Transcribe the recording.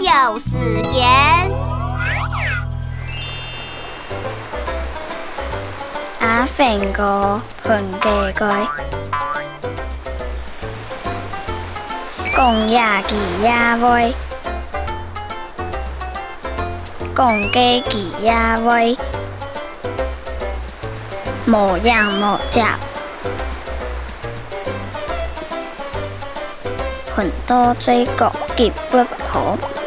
有时间。阿粉哥粉哥哥讲鸭几鸭喂讲鸡几鸭喂无样莫脚。很多追狗急不可